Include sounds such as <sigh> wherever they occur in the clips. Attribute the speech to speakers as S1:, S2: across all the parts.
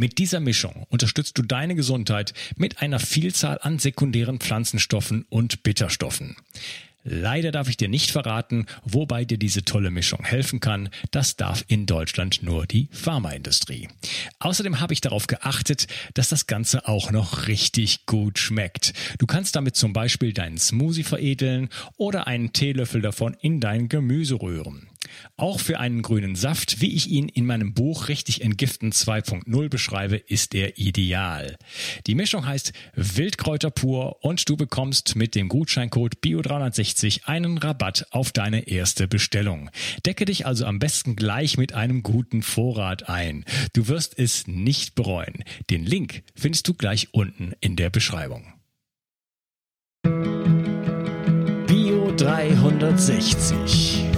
S1: Mit dieser Mischung unterstützt du deine Gesundheit mit einer Vielzahl an sekundären Pflanzenstoffen und Bitterstoffen. Leider darf ich dir nicht verraten, wobei dir diese tolle Mischung helfen kann. Das darf in Deutschland nur die Pharmaindustrie. Außerdem habe ich darauf geachtet, dass das Ganze auch noch richtig gut schmeckt. Du kannst damit zum Beispiel deinen Smoothie veredeln oder einen Teelöffel davon in dein Gemüse rühren. Auch für einen grünen Saft, wie ich ihn in meinem Buch Richtig Entgiften 2.0 beschreibe, ist er ideal. Die Mischung heißt Wildkräuter pur und du bekommst mit dem Gutscheincode BIO360 einen Rabatt auf deine erste Bestellung. Decke dich also am besten gleich mit einem guten Vorrat ein. Du wirst es nicht bereuen. Den Link findest du gleich unten in der Beschreibung. Bio 360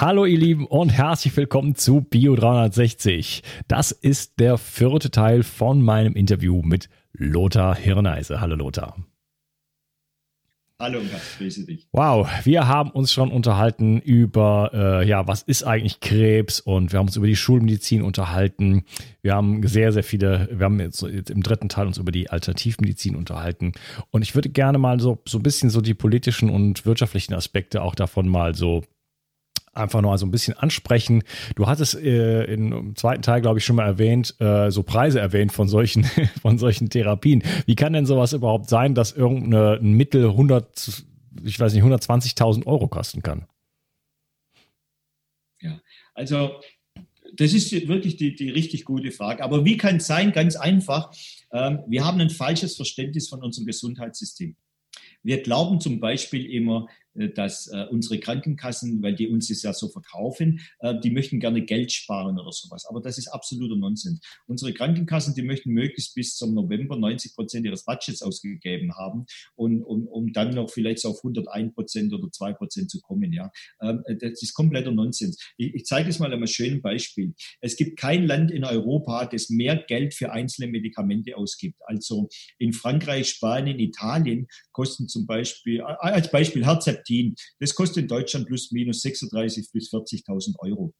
S1: Hallo ihr Lieben und herzlich willkommen zu Bio 360. Das ist der vierte Teil von meinem Interview mit Lothar Hirneise. Hallo Lothar.
S2: Hallo Gast, grüße dich.
S1: Wow, wir haben uns schon unterhalten über, äh, ja, was ist eigentlich Krebs und wir haben uns über die Schulmedizin unterhalten. Wir haben sehr, sehr viele, wir haben jetzt, jetzt im dritten Teil uns über die Alternativmedizin unterhalten. Und ich würde gerne mal so, so ein bisschen so die politischen und wirtschaftlichen Aspekte auch davon mal so einfach nur so ein bisschen ansprechen. Du hattest äh, im zweiten Teil, glaube ich, schon mal erwähnt, äh, so Preise erwähnt von solchen, <laughs> von solchen Therapien. Wie kann denn sowas überhaupt sein, dass irgendein Mittel 100, ich weiß nicht, 120.000 Euro kosten kann?
S2: Ja, also das ist wirklich die, die richtig gute Frage. Aber wie kann es sein? Ganz einfach. Ähm, wir haben ein falsches Verständnis von unserem Gesundheitssystem. Wir glauben zum Beispiel immer, dass äh, unsere Krankenkassen, weil die uns das ja so verkaufen, äh, die möchten gerne Geld sparen oder sowas. Aber das ist absoluter Nonsens. Unsere Krankenkassen, die möchten möglichst bis zum November 90 Prozent ihres Budgets ausgegeben haben und, und um dann noch vielleicht so auf 101 Prozent oder 2 Prozent zu kommen. Ja, ähm, das ist kompletter Nonsens. Ich, ich zeige es mal an einem schönen Beispiel. Es gibt kein Land in Europa, das mehr Geld für einzelne Medikamente ausgibt. Also in Frankreich, Spanien, Italien kosten zum Beispiel, als Beispiel Herzeptin Statin. Das kostet in Deutschland plus minus 36.000 bis 40.000 Euro.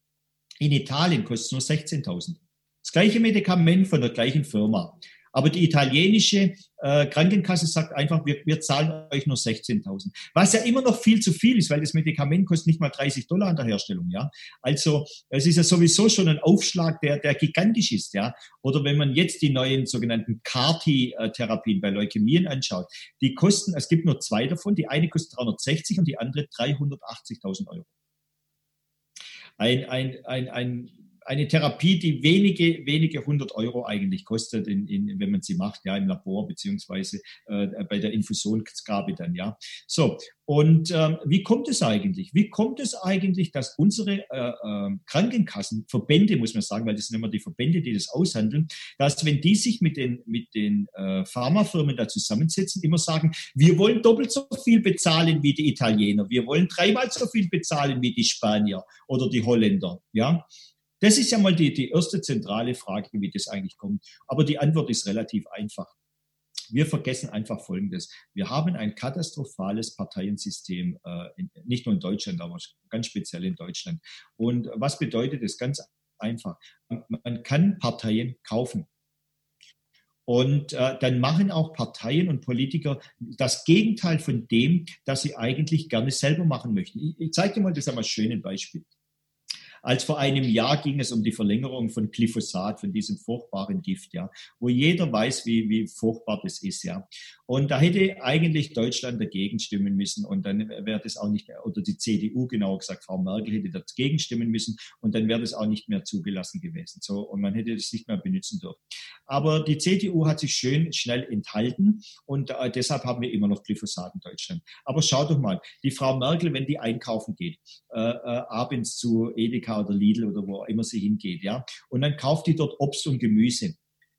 S2: In Italien kostet es nur 16.000. Das gleiche Medikament von der gleichen Firma. Aber die italienische äh, Krankenkasse sagt einfach, wir, wir zahlen euch nur 16.000. Was ja immer noch viel zu viel ist, weil das Medikament kostet nicht mal 30 Dollar an der Herstellung. Ja, Also es ist ja sowieso schon ein Aufschlag, der, der gigantisch ist. Ja, Oder wenn man jetzt die neuen sogenannten CAR-T-Therapien bei Leukämien anschaut, die kosten, es gibt nur zwei davon, die eine kostet 360 und die andere 380.000 Euro. Ein, ein, ein, ein eine Therapie, die wenige, wenige hundert Euro eigentlich kostet, in, in, wenn man sie macht, ja, im Labor beziehungsweise äh, bei der Infusionsgabe dann, ja. So, und ähm, wie kommt es eigentlich? Wie kommt es eigentlich, dass unsere äh, äh, Krankenkassen, Verbände, muss man sagen, weil das sind immer die Verbände, die das aushandeln, dass wenn die sich mit den, mit den äh, Pharmafirmen da zusammensetzen, immer sagen, wir wollen doppelt so viel bezahlen wie die Italiener, wir wollen dreimal so viel bezahlen wie die Spanier oder die Holländer, ja. Das ist ja mal die, die erste zentrale Frage, wie das eigentlich kommt. Aber die Antwort ist relativ einfach. Wir vergessen einfach Folgendes. Wir haben ein katastrophales Parteiensystem, äh, in, nicht nur in Deutschland, aber ganz speziell in Deutschland. Und was bedeutet das? Ganz einfach. Man kann Parteien kaufen. Und äh, dann machen auch Parteien und Politiker das Gegenteil von dem, das sie eigentlich gerne selber machen möchten. Ich, ich zeige dir mal das einmal schön ein Beispiel. Als vor einem Jahr ging es um die Verlängerung von Glyphosat, von diesem furchtbaren Gift, ja, wo jeder weiß, wie, wie furchtbar das ist, ja. Und da hätte eigentlich Deutschland dagegen stimmen müssen und dann wäre das auch nicht oder die CDU genauer gesagt, Frau Merkel hätte dagegen stimmen müssen und dann wäre das auch nicht mehr zugelassen gewesen. So, und man hätte das nicht mehr benutzen dürfen. Aber die CDU hat sich schön schnell enthalten und äh, deshalb haben wir immer noch Glyphosat in Deutschland. Aber schau doch mal, die Frau Merkel, wenn die einkaufen geht, äh, äh, abends zu Edeka Edeka oder Lidl oder wo immer sie hingeht, ja. Und dann kauft die dort Obst und Gemüse.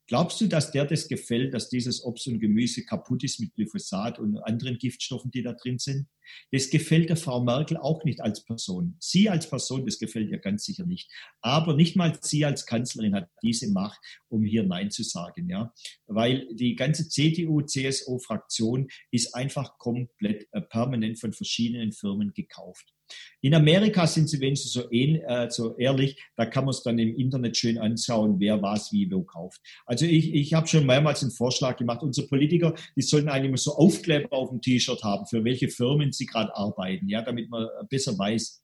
S2: Glaubst du, dass der das gefällt, dass dieses Obst und Gemüse kaputt ist mit Glyphosat und anderen Giftstoffen, die da drin sind? Das gefällt der Frau Merkel auch nicht als Person. Sie als Person, das gefällt ihr ganz sicher nicht. Aber nicht mal sie als Kanzlerin hat diese Macht, um hier Nein zu sagen, ja. Weil die ganze CDU-CSU-Fraktion ist einfach komplett äh, permanent von verschiedenen Firmen gekauft. In Amerika sind sie wenigstens so, äh, so ehrlich, da kann man es dann im Internet schön anschauen, wer was wie wo kauft. Also ich, ich habe schon mehrmals einen Vorschlag gemacht, unsere Politiker, die sollten eigentlich immer so Aufkleber auf dem T-Shirt haben, für welche Firmen sie gerade arbeiten, ja, damit man besser weiß,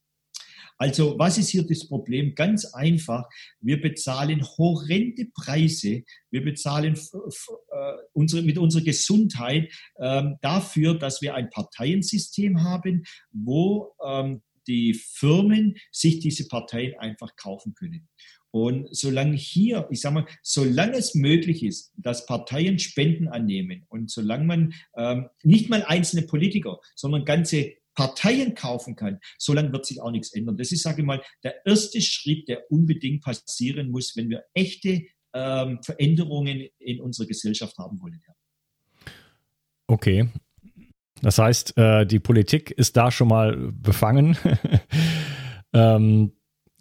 S2: also was ist hier das Problem? Ganz einfach, wir bezahlen horrende Preise, wir bezahlen äh, unsere, mit unserer Gesundheit ähm, dafür, dass wir ein Parteiensystem haben, wo ähm, die Firmen sich diese Parteien einfach kaufen können. Und solange hier, ich sage mal, solange es möglich ist, dass Parteien Spenden annehmen und solange man ähm, nicht mal einzelne Politiker, sondern ganze Parteien kaufen kann, solange wird sich auch nichts ändern. Das ist, sage ich mal, der erste Schritt, der unbedingt passieren muss, wenn wir echte ähm, Veränderungen in unserer Gesellschaft haben wollen. Ja.
S1: Okay. Das heißt, äh, die Politik ist da schon mal befangen. <laughs> ähm,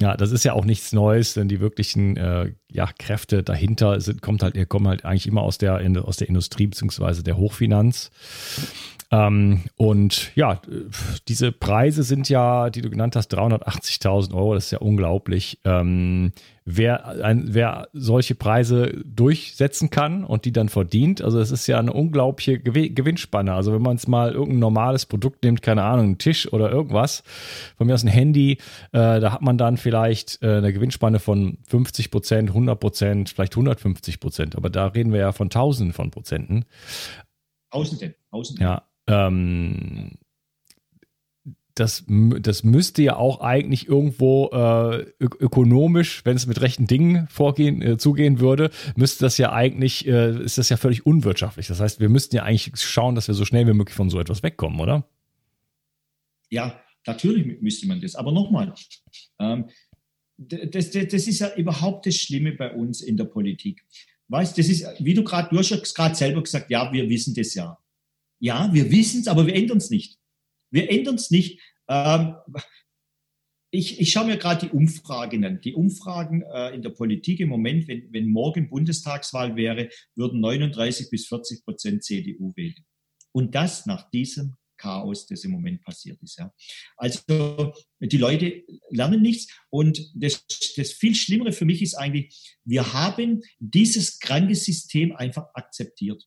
S1: ja, das ist ja auch nichts Neues, denn die wirklichen äh, ja, Kräfte dahinter sind, kommt halt, kommen halt eigentlich immer aus der, aus der Industrie bzw. der Hochfinanz. Ähm, und ja, diese Preise sind ja, die du genannt hast, 380.000 Euro, das ist ja unglaublich. Ähm, wer, ein, wer solche Preise durchsetzen kann und die dann verdient, also es ist ja eine unglaubliche Gewinnspanne. Also wenn man es mal irgendein normales Produkt nimmt, keine Ahnung, einen Tisch oder irgendwas, von mir aus ein Handy, äh, da hat man dann vielleicht äh, eine Gewinnspanne von 50 Prozent, 100 Prozent, vielleicht 150 Prozent. Aber da reden wir ja von Tausenden von Prozenten.
S2: Tausende,
S1: Tausende. Ja, ähm, das, das müsste ja auch eigentlich irgendwo äh, ökonomisch, wenn es mit rechten Dingen vorgehen, äh, zugehen würde, müsste das ja eigentlich, äh, ist das ja völlig unwirtschaftlich. Das heißt, wir müssten ja eigentlich schauen, dass wir so schnell wie möglich von so etwas wegkommen, oder?
S2: Ja, natürlich müsste man das. Aber nochmal, ähm, das, das, das ist ja überhaupt das Schlimme bei uns in der Politik. Weißt, das ist, wie du gerade, du hast gerade selber gesagt, ja, wir wissen das ja. Ja, wir wissen es, aber wir ändern es nicht. Wir ändern es nicht. Ähm, ich, ich schaue mir gerade die Umfragen an. Die Umfragen äh, in der Politik im Moment, wenn, wenn morgen Bundestagswahl wäre, würden 39 bis 40 Prozent CDU wählen. Und das nach diesem Chaos, das im Moment passiert ist. Ja. Also die Leute lernen nichts und das, das viel Schlimmere für mich ist eigentlich, wir haben dieses kranke System einfach akzeptiert.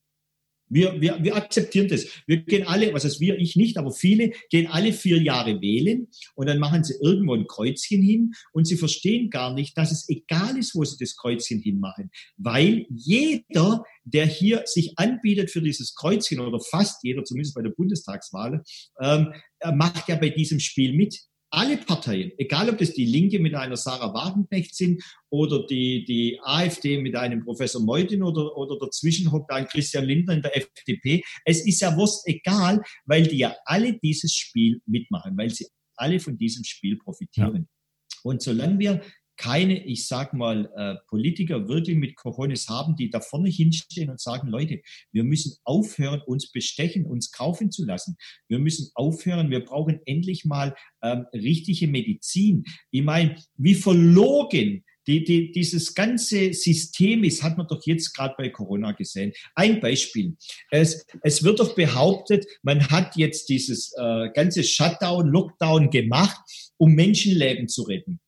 S2: Wir, wir, wir akzeptieren das. Wir gehen alle, was heißt wir, ich nicht, aber viele gehen alle vier Jahre wählen und dann machen sie irgendwo ein Kreuzchen hin und sie verstehen gar nicht, dass es egal ist, wo sie das Kreuzchen hinmachen, weil jeder, der hier sich anbietet für dieses Kreuzchen oder fast jeder, zumindest bei der Bundestagswahl, ähm, macht ja bei diesem Spiel mit alle Parteien, egal ob das die Linke mit einer Sarah Wagenknecht sind oder die, die AfD mit einem Professor Meutin oder, oder dazwischen hockt ein Christian Lindner in der FDP, es ist ja wurscht egal, weil die ja alle dieses Spiel mitmachen, weil sie alle von diesem Spiel profitieren. Ja. Und solange wir keine, ich sag mal, äh, Politiker wirklich mit Cojones haben, die da vorne hinstehen und sagen, Leute, wir müssen aufhören, uns bestechen, uns kaufen zu lassen. Wir müssen aufhören, wir brauchen endlich mal ähm, richtige Medizin. Ich meine, wie verlogen die, die, dieses ganze System ist, hat man doch jetzt gerade bei Corona gesehen. Ein Beispiel. Es, es wird doch behauptet, man hat jetzt dieses äh, ganze Shutdown, Lockdown gemacht, um Menschenleben zu retten.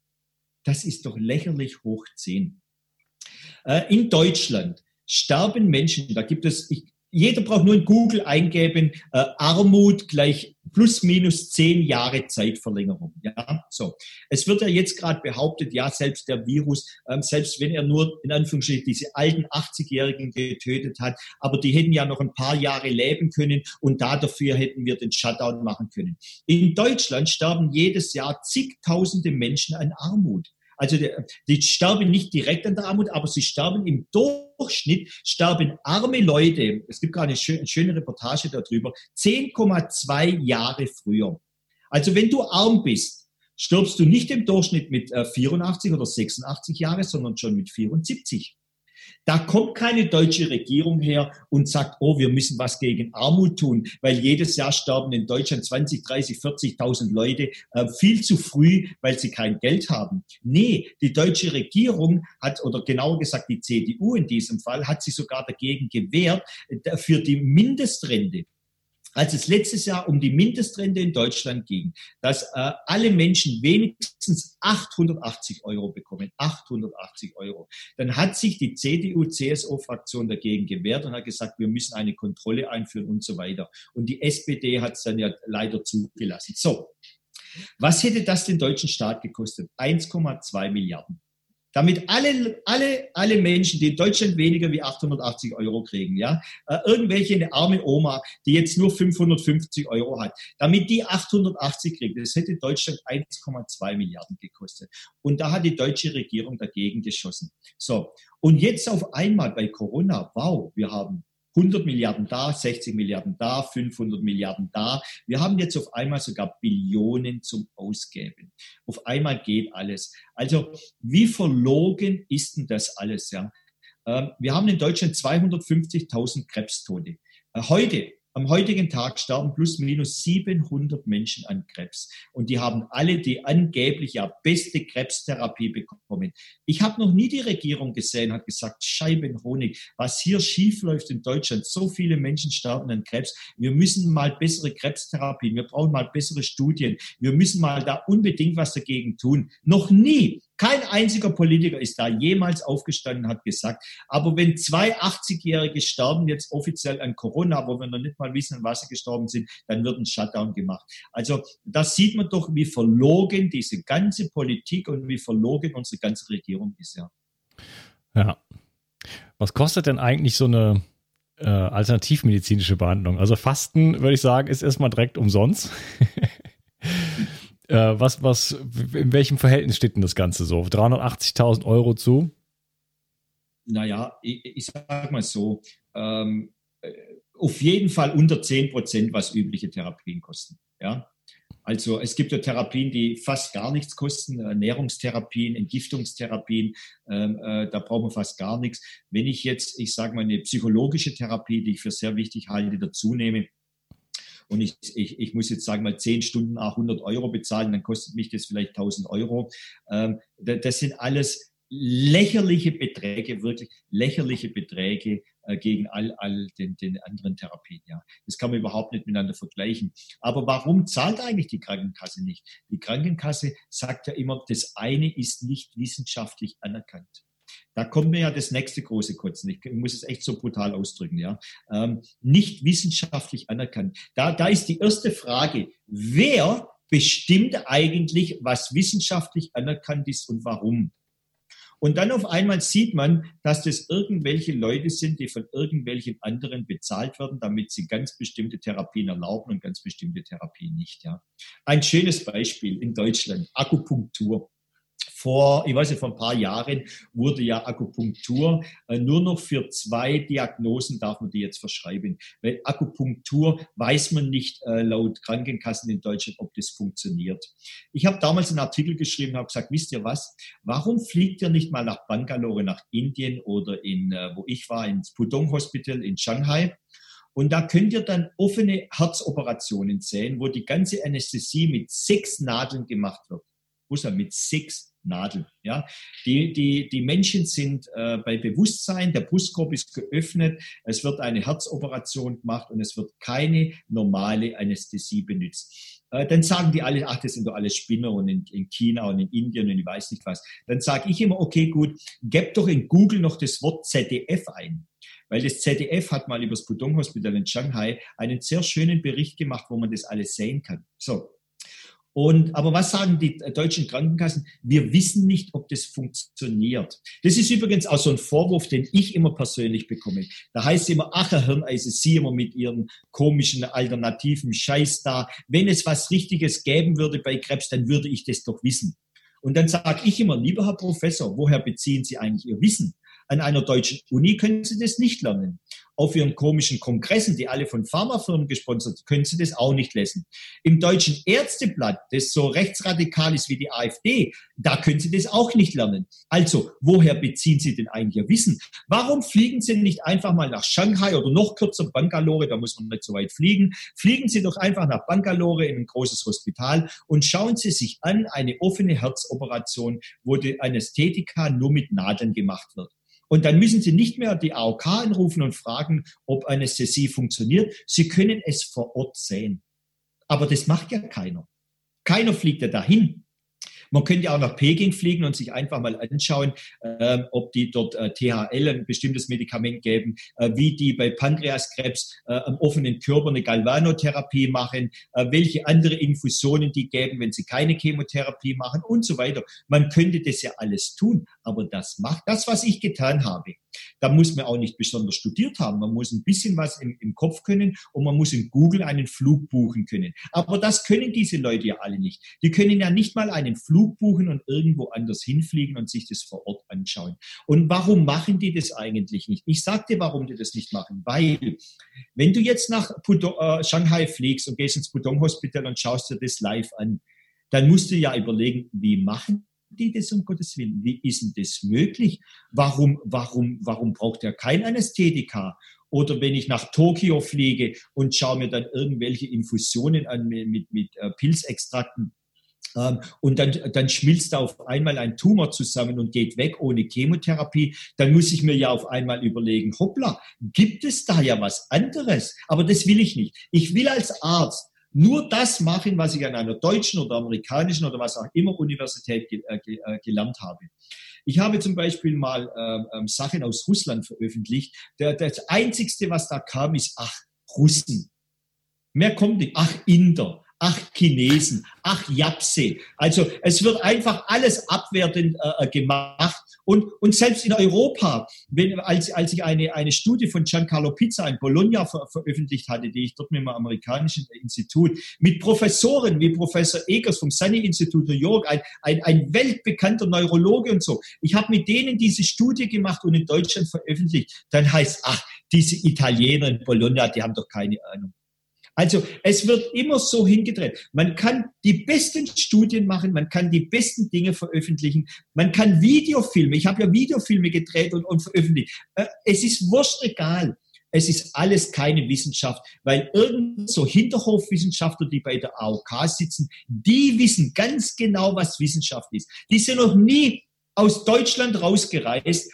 S2: Das ist doch lächerlich hoch 10. Äh, in Deutschland sterben Menschen, da gibt es, ich, jeder braucht nur in Google eingeben, äh, Armut gleich plus minus zehn Jahre Zeitverlängerung. Ja, so. Es wird ja jetzt gerade behauptet, ja, selbst der Virus, ähm, selbst wenn er nur in Anführungsstrichen diese alten 80-Jährigen getötet hat, aber die hätten ja noch ein paar Jahre leben können und dafür hätten wir den Shutdown machen können. In Deutschland sterben jedes Jahr zigtausende Menschen an Armut. Also die, die sterben nicht direkt an der Armut, aber sie sterben im Durchschnitt, sterben arme Leute, es gibt gerade eine, schöne, schöne Reportage darüber, 10,2 Jahre früher. Also wenn du arm bist, stirbst du nicht im Durchschnitt mit 84 äh, oder 86 Jahre, sondern schon mit 74. Da kommt keine deutsche Regierung her und sagt, oh, wir müssen was gegen Armut tun, weil jedes Jahr sterben in Deutschland 20, 30, 40.000 Leute äh, viel zu früh, weil sie kein Geld haben. Nee, die deutsche Regierung hat, oder genauer gesagt die CDU in diesem Fall, hat sich sogar dagegen gewehrt, äh, für die Mindestrente als es letztes Jahr um die Mindestrente in Deutschland ging, dass äh, alle Menschen wenigstens 880 Euro bekommen, 880 Euro, dann hat sich die CDU-CSU-Fraktion dagegen gewehrt und hat gesagt, wir müssen eine Kontrolle einführen und so weiter. Und die SPD hat es dann ja leider zugelassen. So, was hätte das den deutschen Staat gekostet? 1,2 Milliarden damit alle, alle, alle Menschen, die in Deutschland weniger wie 880 Euro kriegen, ja, äh, irgendwelche eine arme Oma, die jetzt nur 550 Euro hat, damit die 880 kriegt, das hätte Deutschland 1,2 Milliarden gekostet. Und da hat die deutsche Regierung dagegen geschossen. So. Und jetzt auf einmal bei Corona, wow, wir haben 100 Milliarden da, 60 Milliarden da, 500 Milliarden da. Wir haben jetzt auf einmal sogar Billionen zum Ausgeben. Auf einmal geht alles. Also wie verlogen ist denn das alles? Ja? Ähm, wir haben in Deutschland 250.000 Krebstote. Äh, heute, am heutigen Tag sterben plus minus 700 Menschen an Krebs. Und die haben alle die angeblich ja beste Krebstherapie bekommen. Ich habe noch nie die Regierung gesehen, hat gesagt, Scheibenhonig, was hier schiefläuft in Deutschland. So viele Menschen sterben an Krebs. Wir müssen mal bessere Krebstherapien, wir brauchen mal bessere Studien. Wir müssen mal da unbedingt was dagegen tun. Noch nie kein einziger Politiker ist da jemals aufgestanden und hat gesagt, aber wenn zwei 80-Jährige sterben jetzt offiziell an Corona, wo wir noch nicht mal wissen, an was sie gestorben sind, dann wird ein Shutdown gemacht. Also das sieht man doch, wie verlogen diese ganze Politik und wie verlogen unsere ganze Regierung ist. Ja.
S1: ja. Was kostet denn eigentlich so eine äh, alternativmedizinische Behandlung? Also Fasten, würde ich sagen, ist erstmal direkt umsonst. <laughs> Äh, was, was, in welchem Verhältnis steht denn das Ganze so? 380.000 Euro zu?
S2: Naja, ich, ich sag mal so, ähm, äh, auf jeden Fall unter 10 Prozent, was übliche Therapien kosten. Ja? Also es gibt ja Therapien, die fast gar nichts kosten, Ernährungstherapien, Entgiftungstherapien, ähm, äh, da brauchen wir fast gar nichts. Wenn ich jetzt, ich sage mal, eine psychologische Therapie, die ich für sehr wichtig halte, dazu nehme, und ich, ich, ich muss jetzt sagen mal 10 Stunden 100 Euro bezahlen, dann kostet mich das vielleicht 1000 Euro. Ähm, das sind alles lächerliche Beträge, wirklich lächerliche Beträge äh, gegen all, all den, den anderen Therapien. Ja. Das kann man überhaupt nicht miteinander vergleichen. Aber warum zahlt eigentlich die Krankenkasse nicht? Die Krankenkasse sagt ja immer, das eine ist nicht wissenschaftlich anerkannt. Da kommt mir ja das nächste große Kotzen. Ich muss es echt so brutal ausdrücken, ja. Ähm, nicht wissenschaftlich anerkannt. Da, da ist die erste Frage, wer bestimmt eigentlich, was wissenschaftlich anerkannt ist und warum? Und dann auf einmal sieht man, dass das irgendwelche Leute sind, die von irgendwelchen anderen bezahlt werden, damit sie ganz bestimmte Therapien erlauben und ganz bestimmte Therapien nicht. Ja. Ein schönes Beispiel in Deutschland, Akupunktur vor, ich weiß nicht, vor ein paar Jahren wurde ja Akupunktur äh, nur noch für zwei Diagnosen darf man die jetzt verschreiben. Weil Akupunktur weiß man nicht äh, laut Krankenkassen in Deutschland, ob das funktioniert. Ich habe damals einen Artikel geschrieben, habe gesagt, wisst ihr was? Warum fliegt ihr nicht mal nach Bangalore, nach Indien oder in, äh, wo ich war, ins Pudong Hospital in Shanghai? Und da könnt ihr dann offene Herzoperationen sehen, wo die ganze Anästhesie mit sechs Nadeln gemacht wird. Muss man mit sechs Nadel. Ja? Die, die, die Menschen sind äh, bei Bewusstsein, der Brustkorb ist geöffnet, es wird eine Herzoperation gemacht und es wird keine normale Anästhesie benutzt. äh, dann sagen die alle, ach, das sind doch alle Spinner und in, in China und in Indien und ich weiß nicht was. Dann sage ich immer, okay, gut, gebt doch in Google noch das Wort ZDF ein. Weil das ZDF hat mal über das Pudong Hospital in Shanghai einen sehr schönen Bericht gemacht, wo man das alles sehen kann. So, und, aber was sagen die deutschen Krankenkassen? Wir wissen nicht, ob das funktioniert. Das ist übrigens auch so ein Vorwurf, den ich immer persönlich bekomme. Da heißt es immer, ach, Herr Hirneise, Sie immer mit Ihren komischen alternativen Scheiß da. Wenn es was Richtiges geben würde bei Krebs, dann würde ich das doch wissen. Und dann sage ich immer, lieber Herr Professor, woher beziehen Sie eigentlich Ihr Wissen? An einer deutschen Uni können Sie das nicht lernen auf ihren komischen Kongressen, die alle von Pharmafirmen gesponsert, können sie das auch nicht lesen. Im deutschen Ärzteblatt, das so rechtsradikal ist wie die AfD, da können sie das auch nicht lernen. Also, woher beziehen sie denn eigentlich ihr Wissen? Warum fliegen sie nicht einfach mal nach Shanghai oder noch kürzer Bangalore, da muss man nicht so weit fliegen. Fliegen sie doch einfach nach Bangalore in ein großes Hospital und schauen sie sich an eine offene Herzoperation, wo die Anästhetika nur mit Nadeln gemacht wird. Und dann müssen Sie nicht mehr die AOK anrufen und fragen, ob Anästhesie funktioniert. Sie können es vor Ort sehen. Aber das macht ja keiner. Keiner fliegt ja dahin. Man könnte auch nach Peking fliegen und sich einfach mal anschauen, äh, ob die dort äh, THL, ein bestimmtes Medikament geben, äh, wie die bei Pankreaskrebs äh, am offenen Körper eine Galvanotherapie machen, äh, welche andere Infusionen die geben, wenn sie keine Chemotherapie machen und so weiter. Man könnte das ja alles tun, aber das macht das, was ich getan habe. Da muss man auch nicht besonders studiert haben. Man muss ein bisschen was im, im Kopf können und man muss in Google einen Flug buchen können. Aber das können diese Leute ja alle nicht. Die können ja nicht mal einen Flug buchen und irgendwo anders hinfliegen und sich das vor Ort anschauen. Und warum machen die das eigentlich nicht? Ich sag dir, warum die das nicht machen. Weil, wenn du jetzt nach Pudong, äh, Shanghai fliegst und gehst ins Pudong Hospital und schaust dir das live an, dann musst du ja überlegen, wie machen die das um Gottes Willen? Wie ist denn das möglich? Warum, warum, warum braucht er kein Anästhetika? Oder wenn ich nach Tokio fliege und schaue mir dann irgendwelche Infusionen an mit, mit, mit äh, Pilzextrakten, ähm, und dann, dann schmilzt da auf einmal ein Tumor zusammen und geht weg ohne Chemotherapie, dann muss ich mir ja auf einmal überlegen, hoppla, gibt es da ja was anderes? Aber das will ich nicht. Ich will als Arzt nur das machen, was ich an einer deutschen oder amerikanischen oder was auch immer Universität ge äh, äh, gelernt habe. Ich habe zum Beispiel mal äh, ähm, Sachen aus Russland veröffentlicht. Der, das Einzigste, was da kam, ist, ach, Russen. Mehr kommt nicht. Ach, Inder. Ach, Chinesen. Ach, Japse. Also es wird einfach alles abwertend äh, äh gemacht und, und selbst in Europa, wenn, als, als ich eine, eine Studie von Giancarlo Pizza in Bologna ver, veröffentlicht hatte, die ich dort mit dem amerikanischen Institut, mit Professoren wie Professor Egers vom Sunny Institute New York, ein, ein, ein weltbekannter Neurologe und so. Ich habe mit denen diese Studie gemacht und in Deutschland veröffentlicht. Dann heißt, ach, diese Italiener in Bologna, die haben doch keine Ahnung. Also es wird immer so hingedreht. Man kann die besten Studien machen, man kann die besten Dinge veröffentlichen, man kann Videofilme, ich habe ja Videofilme gedreht und, und veröffentlicht. Äh, es ist wurscht egal. Es ist alles keine Wissenschaft, weil irgend so Hinterhofwissenschaftler, die bei der AOK sitzen, die wissen ganz genau, was Wissenschaft ist. Die sind noch nie aus Deutschland rausgereist,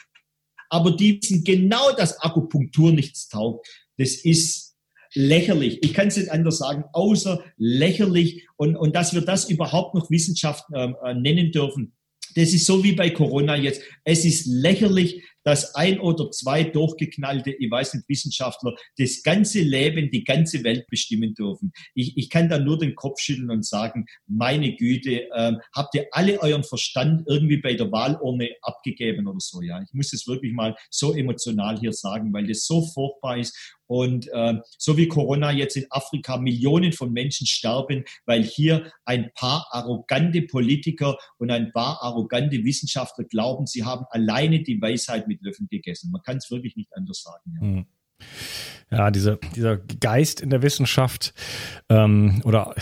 S2: aber die wissen genau, dass Akupunktur nichts taugt. Das ist lächerlich. Ich kann es nicht anders sagen, außer lächerlich. Und, und dass wir das überhaupt noch Wissenschaft ähm, äh, nennen dürfen, das ist so wie bei Corona jetzt. Es ist lächerlich, dass ein oder zwei durchgeknallte, ich weiß nicht, Wissenschaftler das ganze Leben, die ganze Welt bestimmen dürfen. Ich, ich kann da nur den Kopf schütteln und sagen, meine Güte, ähm, habt ihr alle euren Verstand irgendwie bei der Wahlurne abgegeben oder so? Ja, ich muss es wirklich mal so emotional hier sagen, weil das so furchtbar ist und äh, so wie Corona jetzt in Afrika Millionen von Menschen sterben, weil hier ein paar arrogante Politiker und ein paar arrogante Wissenschaftler glauben, sie haben alleine die Weisheit mit Löffeln gegessen. Man kann es wirklich nicht anders sagen.
S1: Ja. Hm. Ja, diese, dieser Geist in der Wissenschaft ähm, oder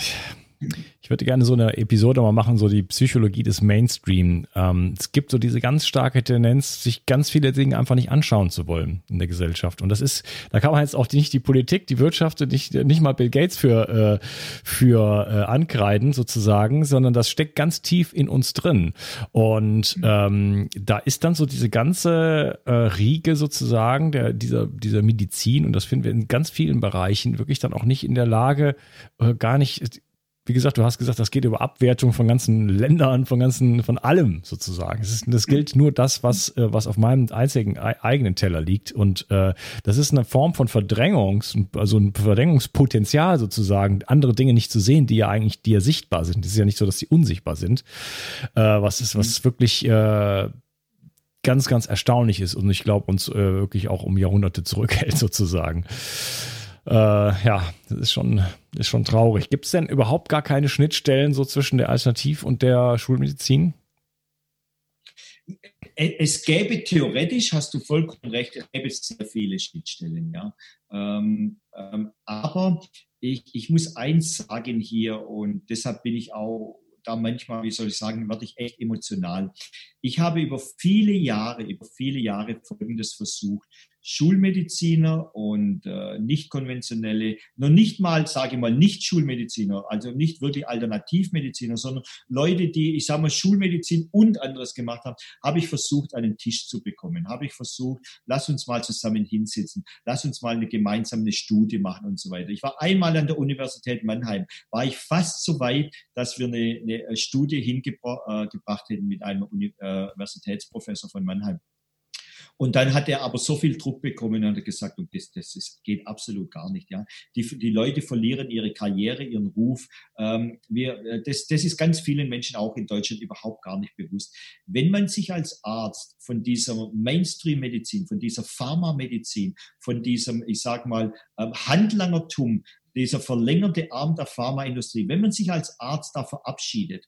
S1: ich würde gerne so eine Episode mal machen, so die Psychologie des Mainstream. Ähm, es gibt so diese ganz starke Tendenz, sich ganz viele Dinge einfach nicht anschauen zu wollen in der Gesellschaft. Und das ist, da kann man jetzt auch nicht die Politik, die Wirtschaft, nicht, nicht mal Bill Gates für, äh, für äh, ankreiden sozusagen, sondern das steckt ganz tief in uns drin. Und ähm, da ist dann so diese ganze äh, Riege sozusagen der, dieser, dieser Medizin, und das finden wir in ganz vielen Bereichen, wirklich dann auch nicht in der Lage, äh, gar nicht wie gesagt, du hast gesagt, das geht über Abwertung von ganzen Ländern, von ganzen, von allem sozusagen. Das, ist, das gilt nur das, was, äh, was auf meinem einzigen eigenen Teller liegt. Und äh, das ist eine Form von Verdrängungs, also ein Verdrängungspotenzial sozusagen, andere Dinge nicht zu sehen, die ja eigentlich, die ja sichtbar sind. Es ist ja nicht so, dass sie unsichtbar sind. Äh, was ist, was wirklich äh, ganz, ganz erstaunlich ist und ich glaube, uns äh, wirklich auch um Jahrhunderte zurückhält sozusagen. Äh, ja, das ist schon, ist schon traurig. Gibt es denn überhaupt gar keine Schnittstellen so zwischen der Alternativ- und der Schulmedizin?
S2: Es gäbe theoretisch, hast du vollkommen recht, es gäbe sehr viele Schnittstellen, ja. Ähm, ähm, aber ich, ich muss eins sagen hier und deshalb bin ich auch da manchmal, wie soll ich sagen, werde ich echt emotional. Ich habe über viele Jahre, über viele Jahre Folgendes versucht. Schulmediziner und äh, nicht konventionelle, noch nicht mal, sage ich mal, nicht Schulmediziner, also nicht wirklich Alternativmediziner, sondern Leute, die, ich sage mal, Schulmedizin und anderes gemacht haben, habe ich versucht, den Tisch zu bekommen. Habe ich versucht, lass uns mal zusammen hinsitzen, lass uns mal eine gemeinsame Studie machen und so weiter. Ich war einmal an der Universität Mannheim, war ich fast so weit, dass wir eine, eine Studie hingebracht äh, hätten mit einem Universitätsprofessor von Mannheim. Und dann hat er aber so viel Druck bekommen und hat gesagt, und das, das ist, geht absolut gar nicht. Ja, die, die Leute verlieren ihre Karriere, ihren Ruf. Ähm, wir, äh, das, das ist ganz vielen Menschen auch in Deutschland überhaupt gar nicht bewusst. Wenn man sich als Arzt von dieser Mainstream-Medizin, von dieser Pharmamedizin, von diesem, ich sag mal, ähm, Handlangertum, dieser verlängerte Arm der Pharmaindustrie, wenn man sich als Arzt da verabschiedet,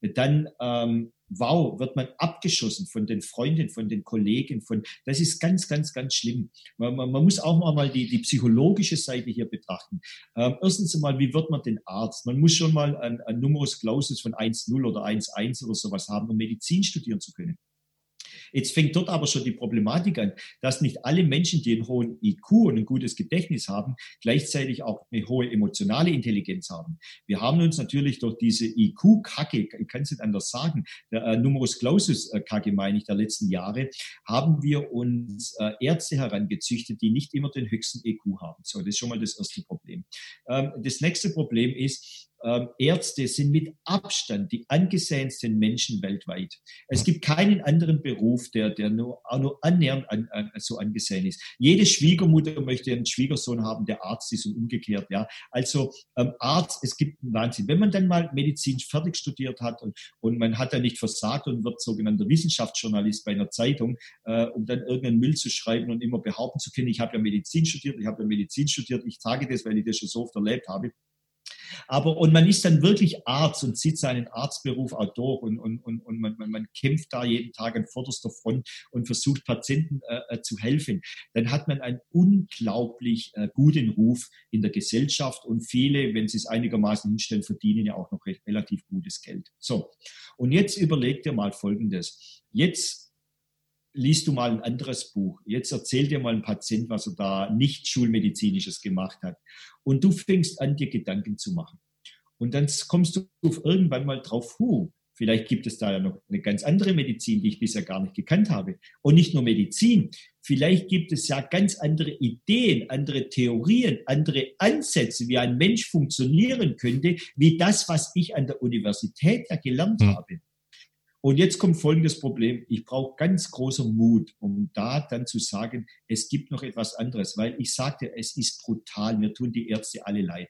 S2: dann ähm, wow, wird man abgeschossen von den Freunden, von den Kollegen, von, das ist ganz, ganz, ganz schlimm. Man, man, man muss auch mal die, die psychologische Seite hier betrachten. Ähm, erstens einmal, wie wird man den Arzt? Man muss schon mal ein, ein Numerus Clausus von 1,0 oder 1,1 oder sowas haben, um Medizin studieren zu können. Jetzt fängt dort aber schon die Problematik an, dass nicht alle Menschen, die einen hohen IQ und ein gutes Gedächtnis haben, gleichzeitig auch eine hohe emotionale Intelligenz haben. Wir haben uns natürlich durch diese IQ-Kacke, ich kann es nicht anders sagen, der äh, Numerus Clausus-Kacke, meine ich, der letzten Jahre, haben wir uns äh, Ärzte herangezüchtet, die nicht immer den höchsten IQ haben. So, das ist schon mal das erste Problem. Ähm, das nächste Problem ist, ähm, Ärzte sind mit Abstand die angesehensten Menschen weltweit. Es gibt keinen anderen Beruf, der, der nur, auch nur annähernd an, an, so angesehen ist. Jede Schwiegermutter möchte einen Schwiegersohn haben, der Arzt ist und umgekehrt. Ja. Also ähm, Arzt, es gibt einen Wahnsinn. Wenn man dann mal Medizin fertig studiert hat und, und man hat dann nicht versagt und wird sogenannter Wissenschaftsjournalist bei einer Zeitung, äh, um dann irgendeinen Müll zu schreiben und immer behaupten zu können, ich habe ja Medizin studiert, ich habe ja Medizin studiert, ich trage das, weil ich das schon so oft erlebt habe aber, und man ist dann wirklich Arzt und zieht seinen Arztberuf auch durch und, und, und, und man, man, man kämpft da jeden Tag an vorderster Front und versucht Patienten äh, äh, zu helfen. Dann hat man einen unglaublich äh, guten Ruf in der Gesellschaft und viele, wenn sie es einigermaßen hinstellen, verdienen ja auch noch recht, relativ gutes Geld. So. Und jetzt überlegt ihr mal Folgendes. Jetzt liest du mal ein anderes Buch. Jetzt erzählt dir mal ein Patient, was er da nicht schulmedizinisches gemacht hat. Und du fängst an, dir Gedanken zu machen. Und dann kommst du irgendwann mal drauf, hu, vielleicht gibt es da ja noch eine ganz andere Medizin, die ich bisher gar nicht gekannt habe. Und nicht nur Medizin, vielleicht gibt es ja ganz andere Ideen, andere Theorien, andere Ansätze, wie ein Mensch funktionieren könnte, wie das, was ich an der Universität ja gelernt hm. habe. Und jetzt kommt folgendes Problem. Ich brauche ganz großer Mut, um da dann zu sagen, es gibt noch etwas anderes, weil ich sagte, es ist brutal. Mir tun die Ärzte alle leid.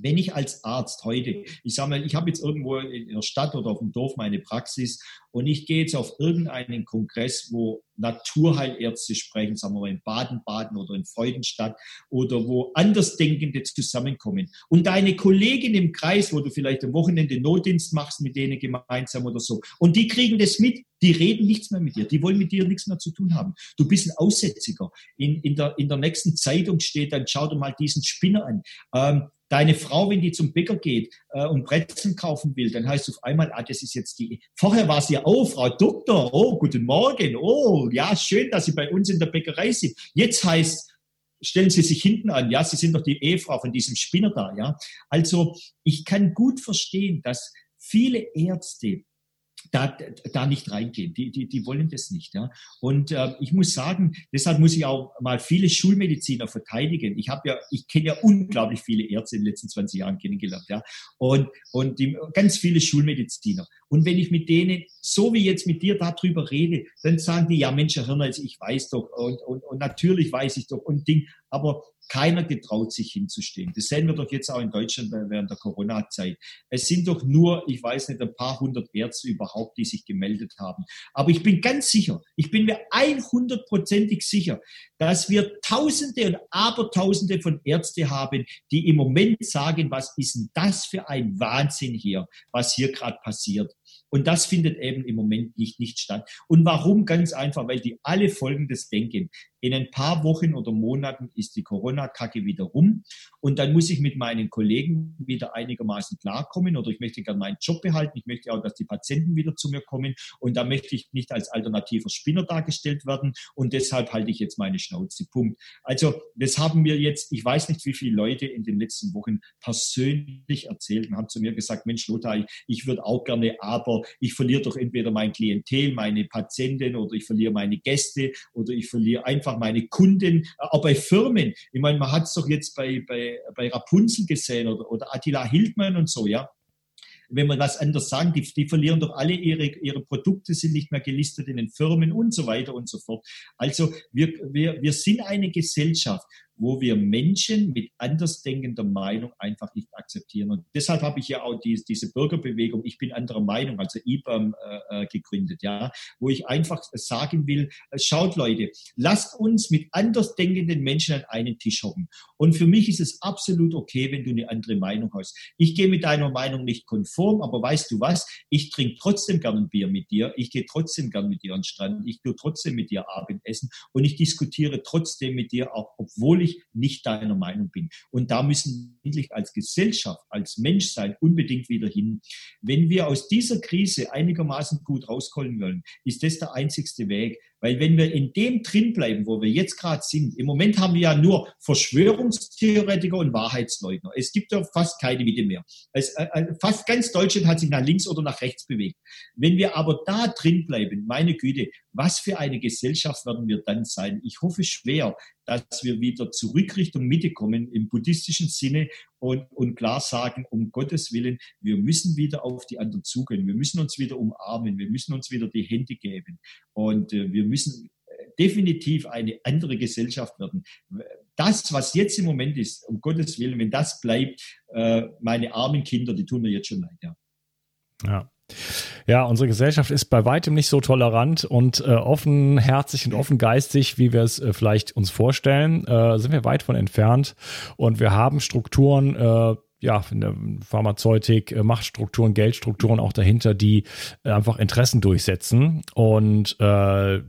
S2: Wenn ich als Arzt heute, ich sage mal, ich habe jetzt irgendwo in der Stadt oder auf dem Dorf meine Praxis und ich gehe jetzt auf irgendeinen Kongress, wo Naturheilärzte sprechen, sagen wir mal in Baden-Baden oder in Freudenstadt oder wo Andersdenkende zusammenkommen. Und deine Kollegin im Kreis, wo du vielleicht am Wochenende Notdienst machst mit denen gemeinsam oder so, und die kriegen das mit, die reden nichts mehr mit dir, die wollen mit dir nichts mehr zu tun haben. Du bist ein Aussätziger. In, in, der, in der nächsten Zeitung steht dann, schau dir mal diesen Spinner an. Ähm, Deine Frau, wenn die zum Bäcker geht äh, und Brezeln kaufen will, dann heißt es auf einmal, ah, das ist jetzt die. Vorher war sie oh, Frau Doktor, oh, guten Morgen, oh, ja, schön, dass Sie bei uns in der Bäckerei sind. Jetzt heißt stellen Sie sich hinten an, ja, Sie sind doch die Ehefrau von diesem Spinner da, ja. Also ich kann gut verstehen, dass viele Ärzte da, da nicht reingehen. Die, die, die wollen das nicht. Ja. Und äh, ich muss sagen, deshalb muss ich auch mal viele Schulmediziner verteidigen. Ich habe ja, ich kenne ja unglaublich viele Ärzte in den letzten 20 Jahren kennengelernt, ja. Und, und die, ganz viele Schulmediziner. Und wenn ich mit denen, so wie jetzt mit dir darüber rede, dann sagen die, ja Mensch, Herr Hirner, ich weiß doch und, und, und natürlich weiß ich doch und Ding, aber keiner getraut sich hinzustehen. Das sehen wir doch jetzt auch in Deutschland während der Corona-Zeit. Es sind doch nur, ich weiß nicht, ein paar hundert Ärzte überhaupt, die sich gemeldet haben. Aber ich bin ganz sicher, ich bin mir einhundertprozentig sicher, dass wir Tausende und Abertausende von Ärzte haben, die im Moment sagen, was ist denn das für ein Wahnsinn hier, was hier gerade passiert. Und das findet eben im Moment nicht, nicht statt. Und warum? Ganz einfach, weil die alle Folgendes denken. In ein paar Wochen oder Monaten ist die Corona-Kacke wieder rum und dann muss ich mit meinen Kollegen wieder einigermaßen klarkommen oder ich möchte gerne meinen Job behalten. Ich möchte auch, dass die Patienten wieder zu mir kommen und da möchte ich nicht als alternativer Spinner dargestellt werden und deshalb halte ich jetzt meine Schnauze. Punkt. Also das haben mir jetzt, ich weiß nicht, wie viele Leute in den letzten Wochen persönlich erzählt und haben zu mir gesagt, Mensch Lothar, ich, ich würde auch gerne, aber ich verliere doch entweder mein Klientel, meine Patienten oder ich verliere meine Gäste oder ich verliere einfach meine Kunden, auch bei Firmen. Ich meine, man hat es doch jetzt bei, bei, bei Rapunzel gesehen oder, oder Attila Hildmann und so, ja wenn man was anderes sagen, die, die verlieren doch alle ihre, ihre Produkte, sind nicht mehr gelistet in den Firmen und so weiter und so fort. Also wir, wir, wir sind eine Gesellschaft, wo wir Menschen mit andersdenkender Meinung einfach nicht akzeptieren. Und deshalb habe ich ja auch die, diese Bürgerbewegung, ich bin anderer Meinung, also IBAM äh, äh, gegründet, ja, wo ich einfach sagen will, äh, schaut Leute, lasst uns mit andersdenkenden Menschen an einen Tisch hocken. Und für mich ist es absolut okay, wenn du eine andere Meinung hast. Ich gehe mit deiner Meinung nicht konform, aber weißt du was? Ich trinke trotzdem gern ein Bier mit dir. Ich gehe trotzdem gern mit dir an den Strand. Ich tue trotzdem mit dir Abendessen und ich diskutiere trotzdem mit dir, auch obwohl ich nicht deiner Meinung bin. Und da müssen wir endlich als Gesellschaft, als Menschsein unbedingt wieder hin. Wenn wir aus dieser Krise einigermaßen gut rauskommen wollen, ist das der einzigste Weg. Weil wenn wir in dem drin bleiben, wo wir jetzt gerade sind, im Moment haben wir ja nur Verschwörungstheoretiker und Wahrheitsleugner. Es gibt ja fast keine Mitte mehr. Es, äh, äh, fast ganz Deutschland hat sich nach links oder nach rechts bewegt. Wenn wir aber da drin bleiben, meine Güte, was für eine Gesellschaft werden wir dann sein? Ich hoffe schwer, dass wir wieder zurück Richtung Mitte kommen im buddhistischen Sinne und, und klar sagen, um Gottes Willen, wir müssen wieder auf die anderen zugehen. Wir müssen uns wieder umarmen. Wir müssen uns wieder die Hände geben. Und äh, wir müssen äh, definitiv eine andere Gesellschaft werden. Das, was jetzt im Moment ist, um Gottes Willen, wenn das bleibt, äh, meine armen Kinder, die tun mir jetzt schon leid.
S1: Ja. ja. Ja, unsere Gesellschaft ist bei weitem nicht so tolerant und äh, offenherzig und offengeistig, wie wir es äh, vielleicht uns vorstellen. Äh, sind wir weit von entfernt und wir haben Strukturen, äh, ja, in der Pharmazeutik, äh, Machtstrukturen, Geldstrukturen auch dahinter, die äh, einfach Interessen durchsetzen und äh,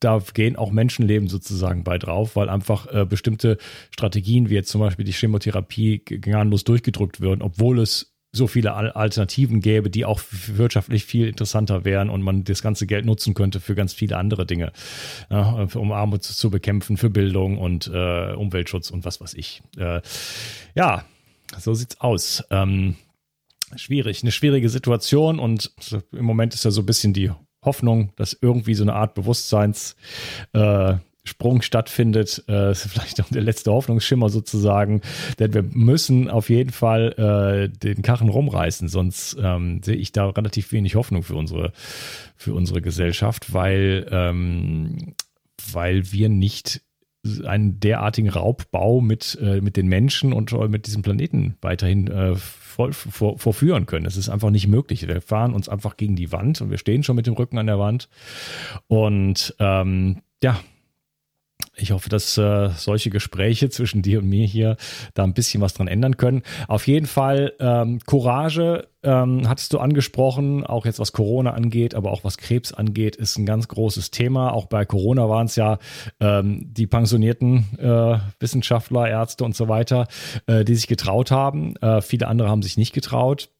S1: da gehen auch Menschenleben sozusagen bei drauf, weil einfach äh, bestimmte Strategien, wie jetzt zum Beispiel die Chemotherapie, gnadenlos durchgedrückt werden, obwohl es so viele Alternativen gäbe, die auch wirtschaftlich viel interessanter wären und man das ganze Geld nutzen könnte für ganz viele andere Dinge, ja, um Armut zu bekämpfen, für Bildung und äh, Umweltschutz und was weiß ich. Äh, ja, so sieht's aus. Ähm, schwierig, eine schwierige Situation und im Moment ist ja so ein bisschen die Hoffnung, dass irgendwie so eine Art Bewusstseins äh, Sprung stattfindet, äh, ist vielleicht auch der letzte Hoffnungsschimmer sozusagen, denn wir müssen auf jeden Fall äh, den Karren rumreißen, sonst ähm, sehe ich da relativ wenig Hoffnung für unsere für unsere Gesellschaft, weil ähm, weil wir nicht einen derartigen Raubbau mit äh, mit den Menschen und mit diesem Planeten weiterhin äh, voll, vor, vorführen können. Es ist einfach nicht möglich. Wir fahren uns einfach gegen die Wand und wir stehen schon mit dem Rücken an der Wand und ähm, ja, ich hoffe, dass äh, solche Gespräche zwischen dir und mir hier da ein bisschen was dran ändern können. Auf jeden Fall ähm, Courage ähm, hattest du angesprochen, auch jetzt was Corona angeht, aber auch was Krebs angeht, ist ein ganz großes Thema. Auch bei Corona waren es ja ähm, die pensionierten äh, Wissenschaftler, Ärzte und so weiter, äh, die sich getraut haben. Äh, viele andere haben sich nicht getraut.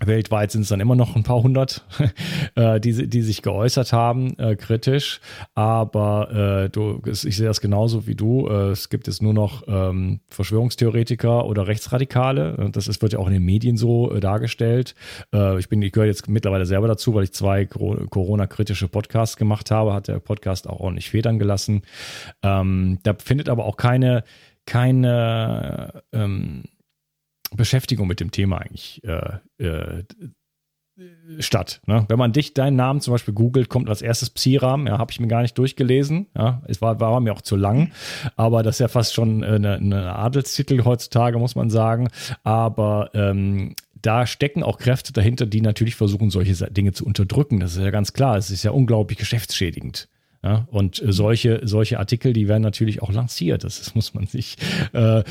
S1: Weltweit sind es dann immer noch ein paar hundert, <laughs> äh, die, die sich geäußert haben, äh, kritisch. Aber äh, du, ich sehe das genauso wie du. Äh, es gibt jetzt nur noch ähm, Verschwörungstheoretiker oder Rechtsradikale. Das ist, wird ja auch in den Medien so äh, dargestellt. Äh, ich ich gehöre jetzt mittlerweile selber dazu, weil ich zwei Corona-kritische Podcasts gemacht habe. Hat der Podcast auch ordentlich federn gelassen. Ähm, da findet aber auch keine, keine ähm, Beschäftigung mit dem Thema eigentlich äh, äh, statt. Ne? Wenn man dich, deinen Namen zum Beispiel googelt, kommt als erstes Psiram, ja, habe ich mir gar nicht durchgelesen. Ja, es war, war mir auch zu lang, aber das ist ja fast schon eine, eine Adelstitel heutzutage, muss man sagen. Aber ähm, da stecken auch Kräfte dahinter, die natürlich versuchen, solche Dinge zu unterdrücken. Das ist ja ganz klar. Es ist ja unglaublich geschäftsschädigend. Ja, und solche, solche Artikel, die werden natürlich auch lanciert. Das, das muss man sich äh,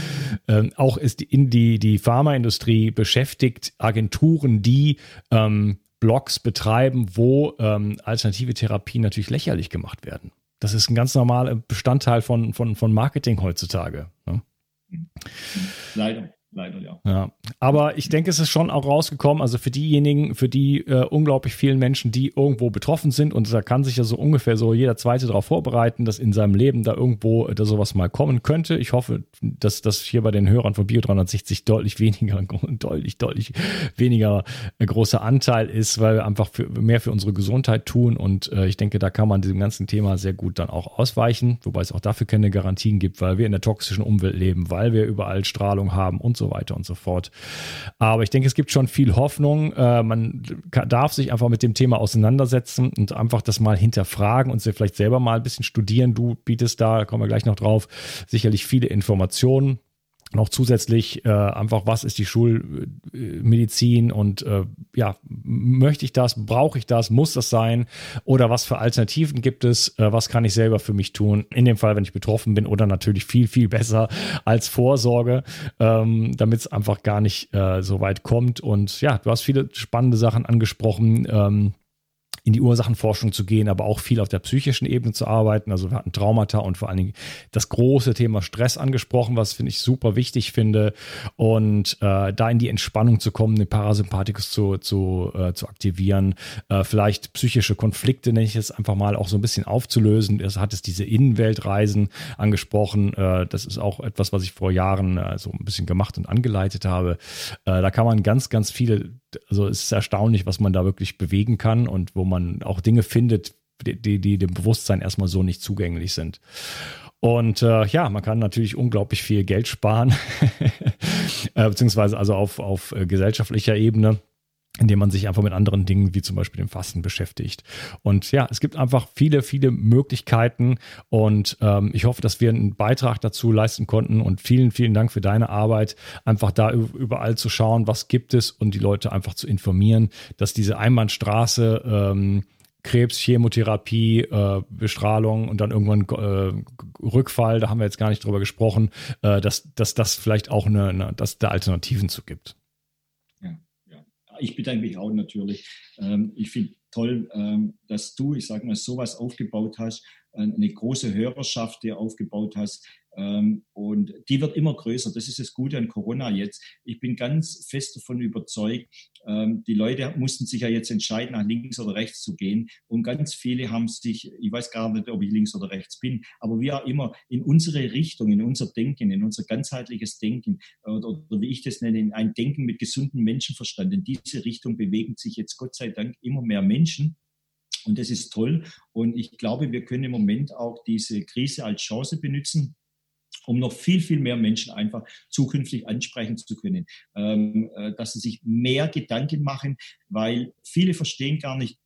S1: äh, auch ist in die, die Pharmaindustrie beschäftigt, Agenturen, die ähm, Blogs betreiben, wo ähm, alternative Therapien natürlich lächerlich gemacht werden. Das ist ein ganz normaler Bestandteil von, von, von Marketing heutzutage. Ne?
S2: Leider leider, ja.
S1: ja. Aber ich denke, es ist schon auch rausgekommen, also für diejenigen, für die äh, unglaublich vielen Menschen, die irgendwo betroffen sind und da kann sich ja so ungefähr so jeder Zweite darauf vorbereiten, dass in seinem Leben da irgendwo äh, da sowas mal kommen könnte. Ich hoffe, dass das hier bei den Hörern von Bio 360 deutlich weniger, <laughs> deutlich, deutlich weniger äh, großer Anteil ist, weil wir einfach für, mehr für unsere Gesundheit tun und äh, ich denke, da kann man diesem ganzen Thema sehr gut dann auch ausweichen, wobei es auch dafür keine Garantien gibt, weil wir in der toxischen Umwelt leben, weil wir überall Strahlung haben und so so weiter und so fort. Aber ich denke, es gibt schon viel Hoffnung. Äh, man darf sich einfach mit dem Thema auseinandersetzen und einfach das mal hinterfragen und vielleicht selber mal ein bisschen studieren. Du bietest da, da kommen wir gleich noch drauf, sicherlich viele Informationen noch zusätzlich äh, einfach, was ist die Schulmedizin und äh, ja, möchte ich das, brauche ich das, muss das sein oder was für Alternativen gibt es, äh, was kann ich selber für mich tun, in dem Fall, wenn ich betroffen bin oder natürlich viel, viel besser als Vorsorge, ähm, damit es einfach gar nicht äh, so weit kommt. Und ja, du hast viele spannende Sachen angesprochen, ähm, in die Ursachenforschung zu gehen, aber auch viel auf der psychischen Ebene zu arbeiten. Also wir hatten Traumata und vor allen Dingen das große Thema Stress angesprochen, was finde ich super wichtig finde. Und äh, da in die Entspannung zu kommen, den Parasympathikus zu, zu, äh, zu aktivieren, äh, vielleicht psychische Konflikte, nenne ich es einfach mal, auch so ein bisschen aufzulösen. Es hat es diese Innenweltreisen angesprochen. Äh, das ist auch etwas, was ich vor Jahren äh, so ein bisschen gemacht und angeleitet habe. Äh, da kann man ganz, ganz viele also es ist erstaunlich, was man da wirklich bewegen kann und wo man auch Dinge findet, die, die dem Bewusstsein erstmal so nicht zugänglich sind. Und äh, ja, man kann natürlich unglaublich viel Geld sparen, <laughs> äh, beziehungsweise also auf, auf äh, gesellschaftlicher Ebene indem man sich einfach mit anderen Dingen wie zum Beispiel dem Fasten beschäftigt. Und ja, es gibt einfach viele, viele Möglichkeiten. Und ähm, ich hoffe, dass wir einen Beitrag dazu leisten konnten. Und vielen, vielen Dank für deine Arbeit, einfach da überall zu schauen, was gibt es und die Leute einfach zu informieren, dass diese Einbahnstraße ähm, Krebs, Chemotherapie, äh, Bestrahlung und dann irgendwann äh, Rückfall, da haben wir jetzt gar nicht drüber gesprochen, äh, dass, dass das vielleicht auch eine, eine dass da Alternativen zu gibt
S2: ich bedanke mich auch natürlich. Ähm, ich finde toll, ähm, dass du, ich sage mal, sowas aufgebaut hast, eine große Hörerschaft, die aufgebaut hast, und die wird immer größer. Das ist das Gute an Corona jetzt. Ich bin ganz fest davon überzeugt, ähm, die Leute mussten sich ja jetzt entscheiden, nach links oder rechts zu gehen. Und ganz viele haben sich, ich weiß gar nicht, ob ich links oder rechts bin, aber wie auch immer, in unsere Richtung, in unser Denken, in unser ganzheitliches Denken oder, oder wie ich das nenne, in ein Denken mit gesundem Menschenverstand. In diese Richtung bewegen sich jetzt Gott sei Dank immer mehr Menschen. Und das ist toll. Und ich glaube, wir können im Moment auch diese Krise als Chance benutzen, um noch viel, viel mehr Menschen einfach zukünftig ansprechen zu können, ähm, äh, dass sie sich mehr Gedanken machen, weil viele verstehen gar nicht,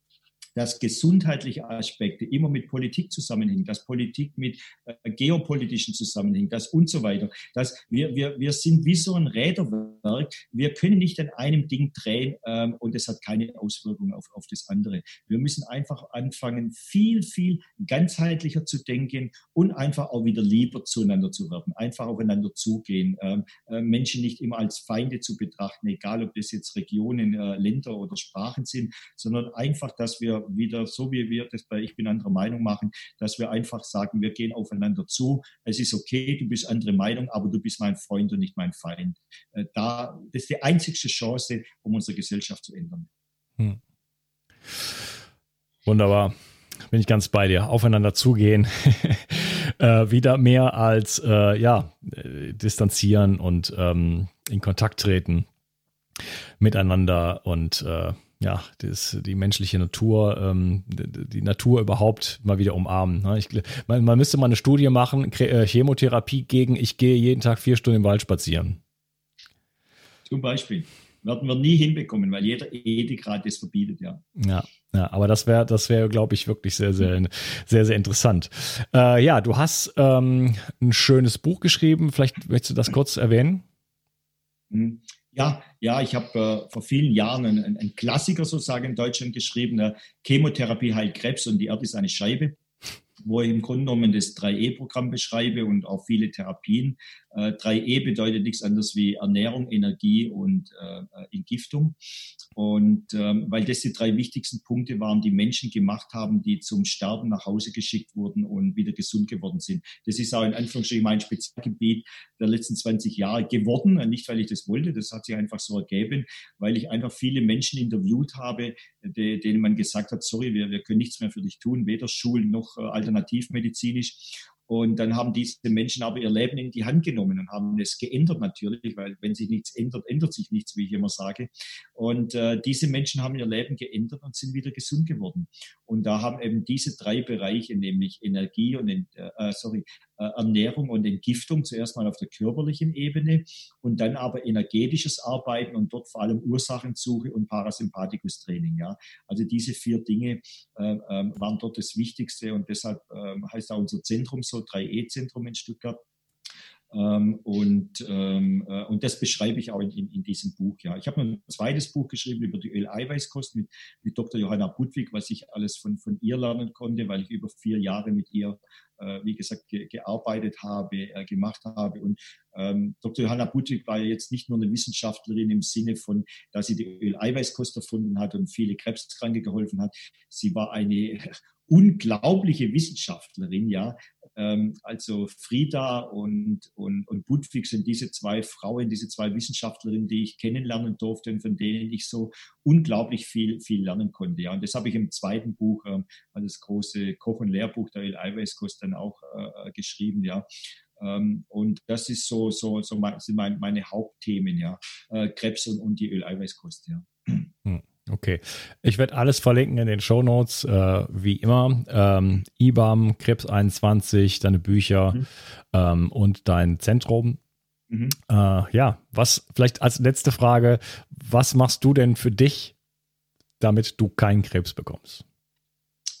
S2: dass gesundheitliche Aspekte immer mit Politik zusammenhängen, dass Politik mit äh, geopolitischen zusammenhängt, das und so weiter. Dass wir, wir, wir sind wie so ein Räderwerk. Wir können nicht an einem Ding drehen ähm, und es hat keine Auswirkungen auf, auf das andere. Wir müssen einfach anfangen, viel, viel ganzheitlicher zu denken und einfach auch wieder lieber zueinander zu werden, einfach aufeinander zugehen, ähm, äh, Menschen nicht immer als Feinde zu betrachten, egal ob das jetzt Regionen, äh, Länder oder Sprachen sind, sondern einfach, dass wir wieder, so wie wir das bei Ich bin anderer Meinung machen, dass wir einfach sagen, wir gehen aufeinander zu. Es ist okay, du bist andere Meinung, aber du bist mein Freund und nicht mein Feind. Äh, da, das ist die einzigste Chance, um unsere Gesellschaft zu ändern. Hm.
S1: Wunderbar. Bin ich ganz bei dir. Aufeinander zugehen. <laughs> äh, wieder mehr als äh, ja, äh, distanzieren und ähm, in Kontakt treten miteinander und äh, ja, das, die menschliche Natur, ähm, die, Natur überhaupt mal wieder umarmen. Ne? Ich, man, man, müsste mal eine Studie machen, äh, Chemotherapie gegen, ich gehe jeden Tag vier Stunden im Wald spazieren.
S2: Zum Beispiel. Werden wir nie hinbekommen, weil jeder Ethikrat das verbietet, ja.
S1: Ja, ja aber das wäre, das wäre, glaube ich, wirklich sehr, sehr, sehr, sehr interessant. Äh, ja, du hast ähm, ein schönes Buch geschrieben. Vielleicht möchtest du das kurz erwähnen?
S2: Mhm. Ja, ja, ich habe äh, vor vielen Jahren einen, einen, Klassiker sozusagen in Deutschland geschrieben, äh, Chemotherapie heilt Krebs und die Erde ist eine Scheibe, wo ich im Grunde genommen das 3E-Programm beschreibe und auch viele Therapien. Äh, 3E bedeutet nichts anderes wie Ernährung, Energie und äh, äh, Entgiftung. Und ähm, weil das die drei wichtigsten Punkte waren, die Menschen gemacht haben, die zum Sterben nach Hause geschickt wurden und wieder gesund geworden sind. Das ist auch in Anführungsstrichen mein Spezialgebiet der letzten 20 Jahre geworden. Nicht, weil ich das wollte, das hat sich einfach so ergeben, weil ich einfach viele Menschen interviewt habe, de, denen man gesagt hat, sorry, wir, wir können nichts mehr für dich tun, weder Schulen noch äh, alternativmedizinisch. Und dann haben diese Menschen aber ihr Leben in die Hand genommen und haben es geändert natürlich, weil wenn sich nichts ändert, ändert sich nichts, wie ich immer sage. Und äh, diese Menschen haben ihr Leben geändert und sind wieder gesund geworden. Und da haben eben diese drei Bereiche, nämlich Energie und äh, äh, sorry, Ernährung und Entgiftung, zuerst mal auf der körperlichen Ebene und dann aber energetisches Arbeiten und dort vor allem Ursachensuche und Parasympathikus-Training. Ja. Also diese vier Dinge äh, äh, waren dort das Wichtigste und deshalb äh, heißt auch unser Zentrum so 3E-Zentrum in Stuttgart. Ähm, und, ähm, äh, und das beschreibe ich auch in, in, diesem Buch. Ja. Ich habe noch ein zweites Buch geschrieben über die Öleiweißkost mit, mit Dr. Johanna Budwig, was ich alles von, von ihr lernen konnte, weil ich über vier Jahre mit ihr, äh, wie gesagt, ge, gearbeitet habe, äh, gemacht habe. Und ähm, Dr. Johanna Budwig war ja jetzt nicht nur eine Wissenschaftlerin im Sinne von, dass sie die Öleiweißkost erfunden hat und viele Krebskranke geholfen hat. Sie war eine unglaubliche Wissenschaftlerin, ja. Ähm, also Frieda und, und, und Budwig sind diese zwei Frauen, diese zwei Wissenschaftlerinnen, die ich kennenlernen durfte und von denen ich so unglaublich viel, viel lernen konnte. Ja. Und das habe ich im zweiten Buch, ähm, das große Koch- und Lehrbuch der El-Eiweißkost dann auch äh, geschrieben, ja. Ähm, und das ist so, so, so mein, sind mein, meine Hauptthemen, ja. Äh, Krebs und, und die Öleiweißkost, ja.
S1: Hm. Okay. Ich werde alles verlinken in den Show Notes, äh, wie immer. Ähm, IBAM, Krebs21, deine Bücher mhm. ähm, und dein Zentrum. Mhm. Äh, ja, was vielleicht als letzte Frage, was machst du denn für dich, damit du keinen Krebs bekommst?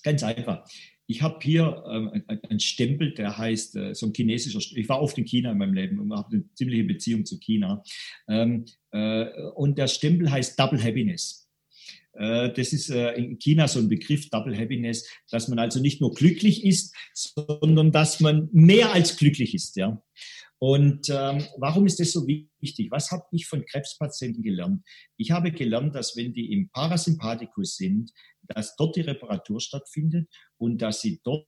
S2: Ganz einfach. Ich habe hier ähm, einen Stempel, der heißt, äh, so ein chinesischer, ich war oft in China in meinem Leben und habe eine ziemliche Beziehung zu China. Ähm, äh, und der Stempel heißt Double Happiness. Äh, das ist äh, in China so ein Begriff, Double Happiness, dass man also nicht nur glücklich ist, sondern dass man mehr als glücklich ist. Ja. Und ähm, warum ist das so wichtig? Was habe ich von Krebspatienten gelernt? Ich habe gelernt, dass wenn die im Parasympathikus sind, dass dort die Reparatur stattfindet und dass sie dort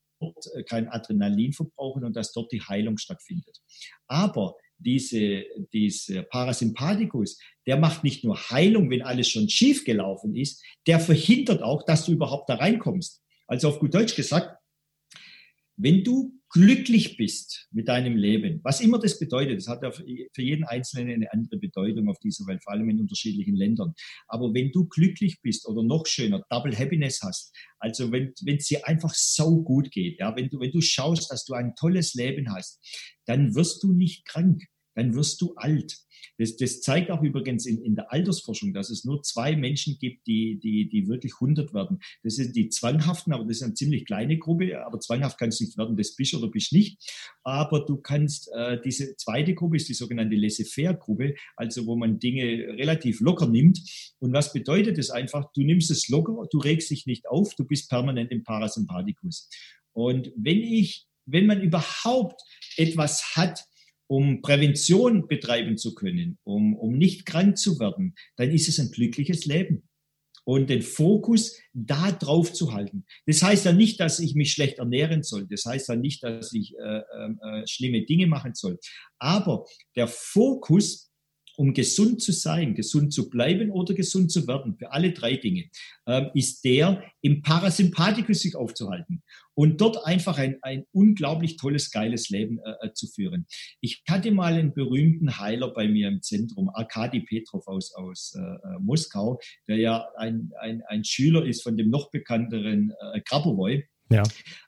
S2: äh, kein Adrenalin verbrauchen und dass dort die Heilung stattfindet. Aber diese, diese Parasympathikus, der macht nicht nur Heilung, wenn alles schon schief gelaufen ist, der verhindert auch, dass du überhaupt da reinkommst. Also auf gut Deutsch gesagt, wenn du glücklich bist mit deinem Leben, was immer das bedeutet, das hat ja für jeden Einzelnen eine andere Bedeutung auf dieser Welt, vor allem in unterschiedlichen Ländern. Aber wenn du glücklich bist oder noch schöner, Double Happiness hast, also wenn es dir einfach so gut geht, ja, wenn du, wenn du schaust, dass du ein tolles Leben hast, dann wirst du nicht krank, dann wirst du alt. Das, das zeigt auch übrigens in, in der Altersforschung, dass es nur zwei Menschen gibt, die, die, die wirklich 100 werden. Das sind die Zwanghaften, aber das ist eine ziemlich kleine Gruppe. Aber zwanghaft kannst du nicht werden, das bist oder bist nicht. Aber du kannst, äh, diese zweite Gruppe ist die sogenannte Laissez-faire-Gruppe, also wo man Dinge relativ locker nimmt. Und was bedeutet das einfach? Du nimmst es locker, du regst dich nicht auf, du bist permanent im Parasympathikus. Und wenn ich, wenn man überhaupt etwas hat, um Prävention betreiben zu können, um, um nicht krank zu werden, dann ist es ein glückliches Leben. und den Fokus da drauf zu halten. Das heißt ja nicht, dass ich mich schlecht ernähren soll. Das heißt ja nicht, dass ich äh, ähm, äh, schlimme Dinge machen soll. Aber der Fokus um gesund zu sein, gesund zu bleiben oder gesund zu werden, für alle drei Dinge, ähm, ist der, im Parasympathikus sich aufzuhalten und dort einfach ein, ein unglaublich tolles, geiles Leben äh, äh, zu führen. Ich hatte mal einen berühmten Heiler bei mir im Zentrum, Arkadi Petrov aus, aus äh, äh, Moskau, der ja ein, ein, ein Schüler ist von dem noch bekannteren äh, Grabowoi ja.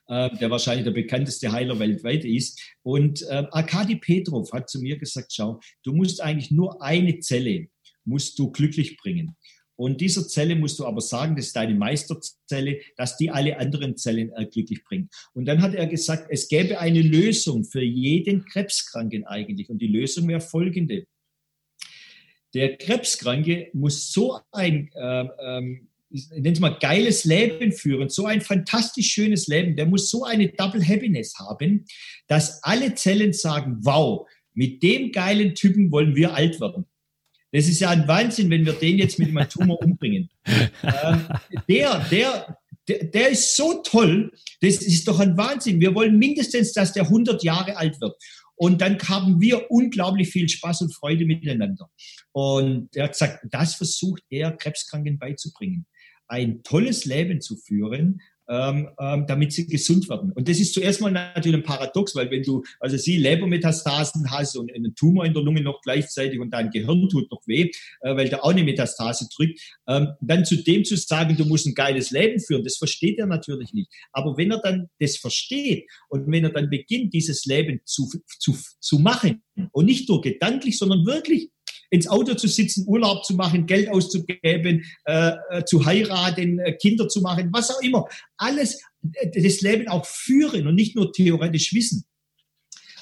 S2: äh, der wahrscheinlich der bekannteste Heiler weltweit ist. Und äh, Arkadi Petrov hat zu mir gesagt, schau, du musst eigentlich nur eine Zelle, musst du glücklich bringen. Und dieser Zelle musst du aber sagen, das ist deine Meisterzelle, dass die alle anderen Zellen äh, glücklich bringt. Und dann hat er gesagt, es gäbe eine Lösung für jeden Krebskranken eigentlich. Und die Lösung wäre folgende. Der Krebskranke muss so ein äh, ähm, ich nenne es mal, geiles Leben führen, so ein fantastisch schönes Leben, der muss so eine Double Happiness haben, dass alle Zellen sagen, wow, mit dem geilen Typen wollen wir alt werden. Das ist ja ein Wahnsinn, wenn wir den jetzt mit einem Tumor umbringen. <laughs> ähm, der, der, der, der ist so toll, das ist doch ein Wahnsinn. Wir wollen mindestens, dass der 100 Jahre alt wird. Und dann haben wir unglaublich viel Spaß und Freude miteinander. Und er hat gesagt, das versucht er Krebskranken beizubringen ein tolles Leben zu führen, ähm, ähm, damit sie gesund werden. Und das ist zuerst mal natürlich ein Paradox, weil wenn du, also sie Lebermetastasen hast und einen Tumor in der Lunge noch gleichzeitig und dein Gehirn tut noch weh, äh, weil da auch eine Metastase drückt, ähm, dann zu dem zu sagen, du musst ein geiles Leben führen, das versteht er natürlich nicht. Aber wenn er dann das versteht und wenn er dann beginnt, dieses Leben zu, zu, zu machen und nicht nur gedanklich, sondern wirklich ins Auto zu sitzen, Urlaub zu machen, Geld auszugeben, äh, äh, zu heiraten, äh, Kinder zu machen, was auch immer. Alles, äh, das Leben auch führen und nicht nur theoretisch wissen.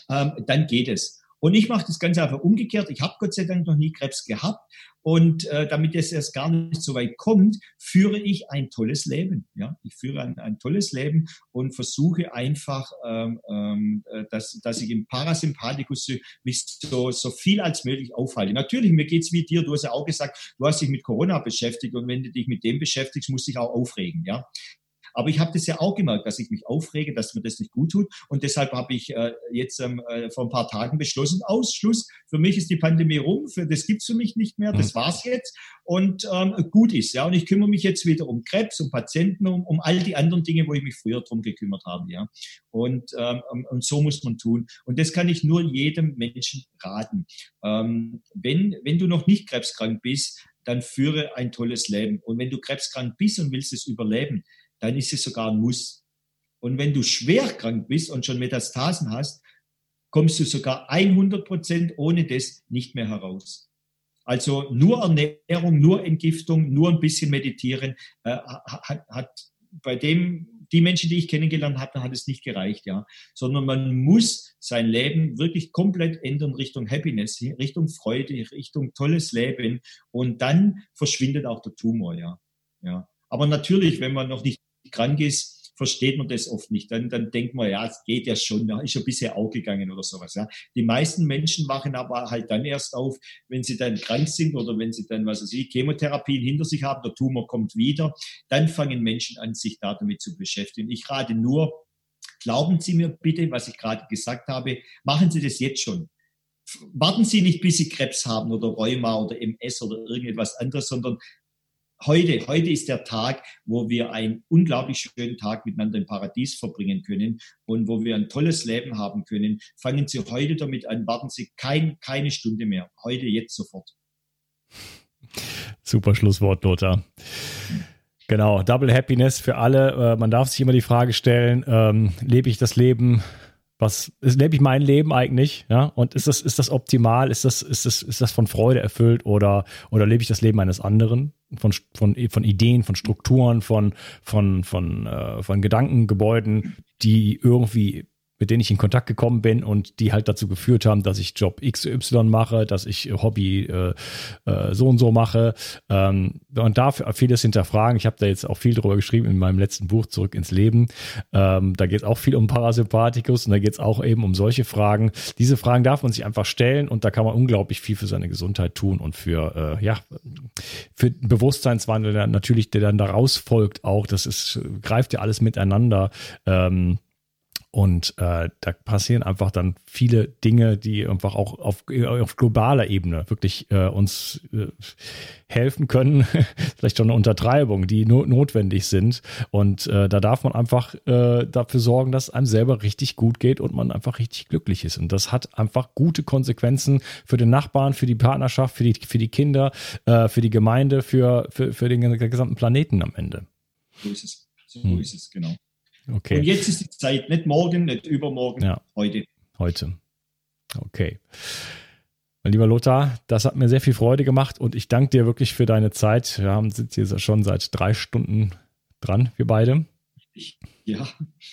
S2: Ähm, dann geht es. Und ich mache das Ganze einfach umgekehrt. Ich habe Gott sei Dank noch nie Krebs gehabt. Und äh, damit es erst gar nicht so weit kommt, führe ich ein tolles Leben. Ja, ich führe ein, ein tolles Leben und versuche einfach, ähm, ähm, äh, dass, dass ich im Parasympathikus mich so, so viel als möglich aufhalte. Natürlich, mir geht's wie dir. Du hast ja auch gesagt, du hast dich mit Corona beschäftigt und wenn du dich mit dem beschäftigst, musst du dich auch aufregen. Ja, aber ich habe das ja auch gemerkt, dass ich mich aufrege, dass mir das nicht gut tut. Und deshalb habe ich äh, jetzt ähm, äh, vor ein paar Tagen beschlossen, Ausschluss. Für mich ist die Pandemie rum. Für, das gibt's für mich nicht mehr. Das mhm. war's jetzt. Und ähm, gut ist. Ja. Und ich kümmere mich jetzt wieder um Krebs, um Patienten, um, um all die anderen Dinge, wo ich mich früher drum gekümmert habe. Ja. Und, ähm, und so muss man tun. Und das kann ich nur jedem Menschen raten. Ähm, wenn, wenn du noch nicht krebskrank bist, dann führe ein tolles Leben. Und wenn du krebskrank bist und willst es überleben, dann ist es sogar ein Muss. Und wenn du schwer krank bist und schon Metastasen hast, kommst du sogar 100 Prozent ohne das nicht mehr heraus. Also nur Ernährung, nur Entgiftung, nur ein bisschen meditieren äh, hat, hat bei dem die Menschen, die ich kennengelernt habe, hat es nicht gereicht, ja, sondern man muss sein Leben wirklich komplett ändern Richtung Happiness, Richtung Freude, Richtung tolles Leben und dann verschwindet auch der Tumor, ja, ja. Aber natürlich, wenn man noch nicht krank ist, versteht man das oft nicht. Dann, dann denkt man, ja, es geht ja schon, ja, ist ja bisher auch gegangen oder sowas. Ja. Die meisten Menschen wachen aber halt dann erst auf, wenn sie dann krank sind oder wenn sie dann, was weiß ich, Chemotherapien hinter sich haben, der Tumor kommt wieder, dann fangen Menschen an, sich da damit zu beschäftigen. Ich rate nur, glauben Sie mir bitte, was ich gerade gesagt habe, machen Sie das jetzt schon warten Sie nicht, bis Sie Krebs haben oder Rheuma oder MS oder irgendetwas anderes, sondern heute, heute ist der Tag, wo wir einen unglaublich schönen Tag miteinander im Paradies verbringen können und wo wir ein tolles Leben haben können. Fangen Sie heute damit an, warten Sie kein, keine Stunde mehr. Heute, jetzt sofort.
S1: Super Schlusswort, Lothar. Genau, Double Happiness für alle. Äh, man darf sich immer die Frage stellen, ähm, lebe ich das Leben was lebe ich mein Leben eigentlich, ja? Und ist das, ist das optimal? Ist das, ist das, ist das von Freude erfüllt oder, oder lebe ich das Leben eines anderen? Von, von, von Ideen, von Strukturen, von, von, von, äh, von Gedankengebäuden, die irgendwie mit denen ich in Kontakt gekommen bin und die halt dazu geführt haben, dass ich Job XY mache, dass ich Hobby äh, äh, so und so mache. Ähm, und dafür vieles hinterfragen. Ich habe da jetzt auch viel drüber geschrieben in meinem letzten Buch Zurück ins Leben. Ähm, da geht es auch viel um Parasympathikus und da geht es auch eben um solche Fragen. Diese Fragen darf man sich einfach stellen und da kann man unglaublich viel für seine Gesundheit tun und für äh, ja für Bewusstseinswandel natürlich, der dann daraus folgt auch. Das ist greift ja alles miteinander. Ähm, und äh, da passieren einfach dann viele Dinge, die einfach auch auf, auf globaler Ebene wirklich äh, uns äh, helfen können. <laughs> Vielleicht schon eine Untertreibung, die no notwendig sind. Und äh, da darf man einfach äh, dafür sorgen, dass einem selber richtig gut geht und man einfach richtig glücklich ist. Und das hat einfach gute Konsequenzen für den Nachbarn, für die Partnerschaft, für die, für die Kinder, äh, für die Gemeinde, für, für, für den gesamten Planeten am Ende.
S2: So ist es. So hm. ist es, genau. Okay. Und jetzt ist die Zeit, nicht morgen, nicht übermorgen, ja. heute.
S1: Heute. Okay. Mein lieber Lothar, das hat mir sehr viel Freude gemacht und ich danke dir wirklich für deine Zeit. Wir haben, sind hier schon seit drei Stunden dran, wir beide.
S2: Ich, ja.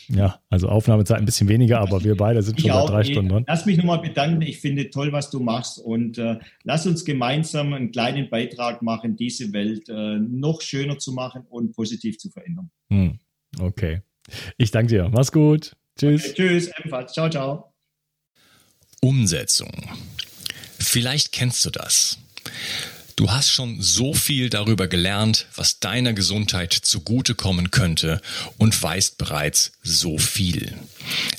S1: Ja, also Aufnahmezeit ein bisschen weniger, aber wir beide sind schon seit drei Stunden dran.
S2: Lass mich nochmal bedanken. Ich finde toll, was du machst und äh, lass uns gemeinsam einen kleinen Beitrag machen, diese Welt äh, noch schöner zu machen und positiv zu verändern.
S1: Hm. Okay. Ich danke dir. Mach's gut. Tschüss.
S2: Okay, tschüss, ebenfalls. Ciao, ciao.
S1: Umsetzung. Vielleicht kennst du das. Du hast schon so viel darüber gelernt, was deiner Gesundheit zugutekommen könnte und weißt bereits so viel.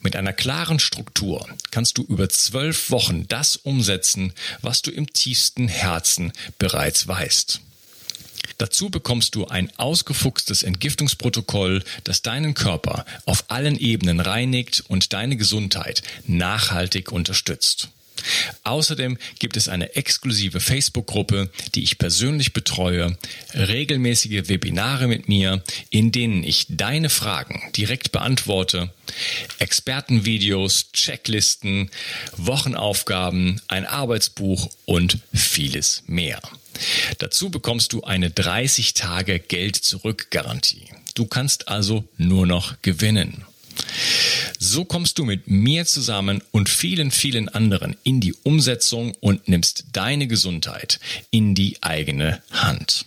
S1: Mit einer klaren Struktur kannst du über zwölf Wochen das umsetzen, was du im tiefsten Herzen bereits weißt. Dazu bekommst du ein ausgefuchstes Entgiftungsprotokoll, das deinen Körper auf allen Ebenen reinigt und deine Gesundheit nachhaltig unterstützt. Außerdem gibt es eine exklusive Facebook-Gruppe, die ich persönlich betreue, regelmäßige Webinare mit mir, in denen ich deine Fragen direkt beantworte, Expertenvideos, Checklisten, Wochenaufgaben, ein Arbeitsbuch und vieles mehr. Dazu bekommst du eine 30 Tage Geld zurück Garantie. Du kannst also nur noch gewinnen. So kommst du mit mir zusammen und vielen, vielen anderen in die Umsetzung und nimmst deine Gesundheit in die eigene Hand.